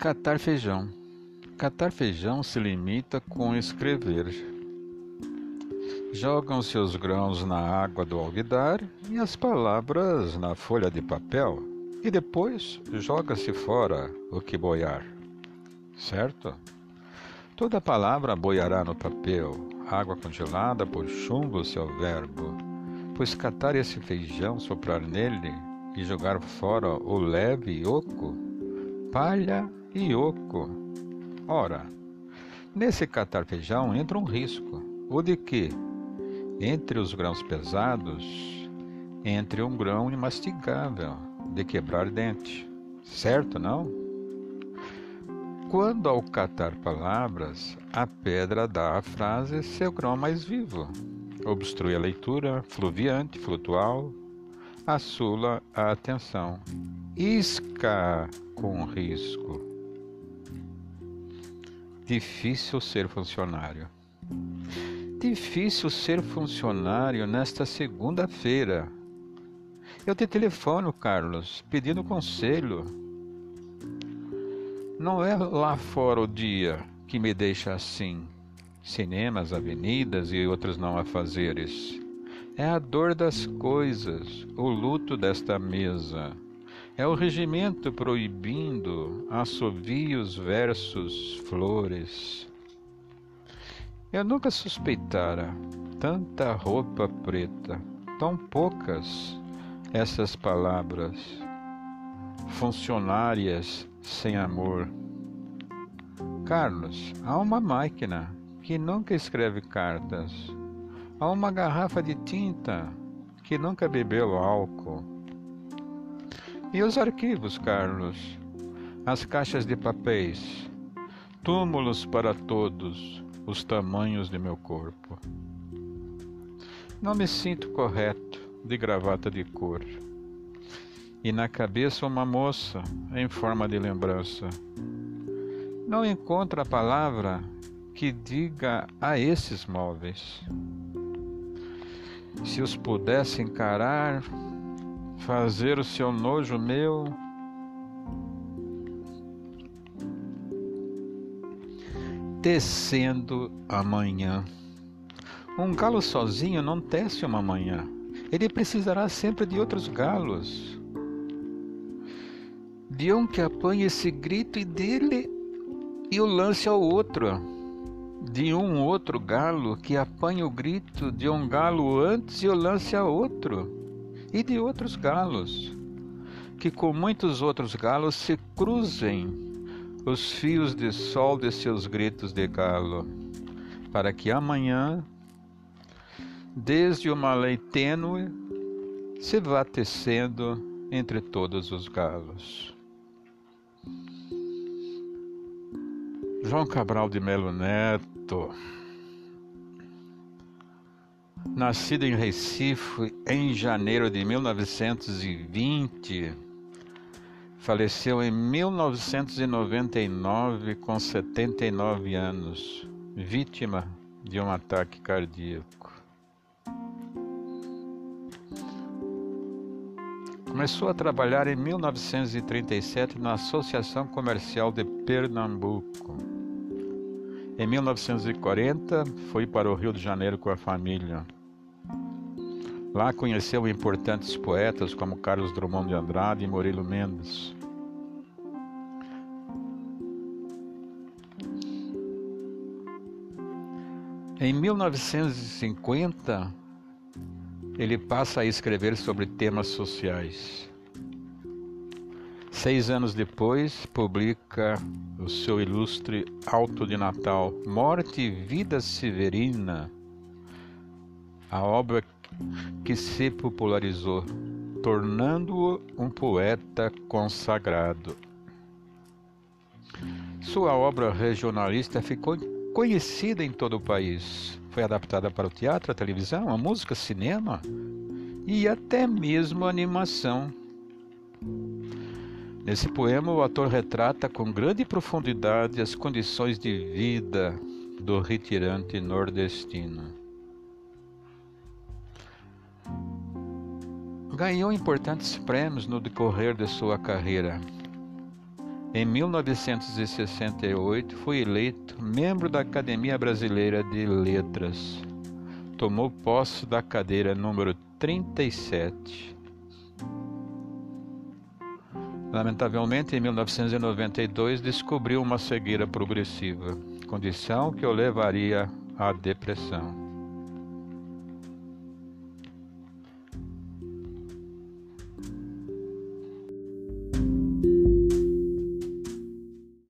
Catar feijão. Catar feijão se limita com escrever. Jogam seus grãos na água do alguidar e as palavras na folha de papel, e depois joga-se fora o que boiar. Certo? Toda palavra boiará no papel, água congelada por chumbo seu verbo, pois catar esse feijão, soprar nele e jogar fora o leve oco, palha oco. Ora, nesse catar feijão entra um risco, o de que, entre os grãos pesados, entre um grão imastigável, de quebrar dente. Certo, não? Quando ao catar palavras, a pedra dá à frase seu grão mais vivo, obstrui a leitura, fluviante, flutual, assula a atenção, isca com risco. Difícil ser funcionário. Difícil ser funcionário nesta segunda-feira. Eu te telefono, Carlos, pedindo conselho não é lá fora o dia que me deixa assim. Cinemas, avenidas e outros não afazeres. É a dor das coisas, o luto desta mesa. É o regimento proibindo assovios, versos, flores. Eu nunca suspeitara tanta roupa preta, tão poucas essas palavras funcionárias sem amor. Carlos, há uma máquina que nunca escreve cartas. Há uma garrafa de tinta que nunca bebeu álcool. E os arquivos, Carlos? As caixas de papéis, túmulos para todos os tamanhos de meu corpo. Não me sinto correto de gravata de cor e na cabeça uma moça em forma de lembrança. Não encontra a palavra que diga a esses móveis. Se os pudesse encarar, fazer o seu nojo meu, tecendo amanhã. Um galo sozinho não tece uma manhã. Ele precisará sempre de outros galos de um que apanhe esse grito e dele e o lance ao outro. De um outro galo que apanhe o grito de um galo antes e o lance a outro. E de outros galos, que com muitos outros galos se cruzem os fios de sol de seus gritos de galo, para que amanhã, desde uma lei tênue, se vá tecendo entre todos os galos. João Cabral de Melo Neto, nascido em Recife em janeiro de 1920, faleceu em 1999 com 79 anos, vítima de um ataque cardíaco. Começou a trabalhar em 1937 na Associação Comercial de Pernambuco. Em 1940, foi para o Rio de Janeiro com a família. Lá conheceu importantes poetas como Carlos Drummond de Andrade e Murilo Mendes. Em 1950, ele passa a escrever sobre temas sociais. Seis anos depois, publica o seu ilustre Alto de Natal, Morte e Vida Severina, a obra que se popularizou, tornando-o um poeta consagrado. Sua obra regionalista ficou conhecida em todo o país. Foi adaptada para o teatro, a televisão, a música, cinema e até mesmo animação. Nesse poema, o autor retrata com grande profundidade as condições de vida do retirante nordestino. Ganhou importantes prêmios no decorrer de sua carreira. Em 1968, foi eleito membro da Academia Brasileira de Letras. Tomou posse da cadeira número 37. Lamentavelmente, em 1992, descobriu uma cegueira progressiva, condição que o levaria à depressão.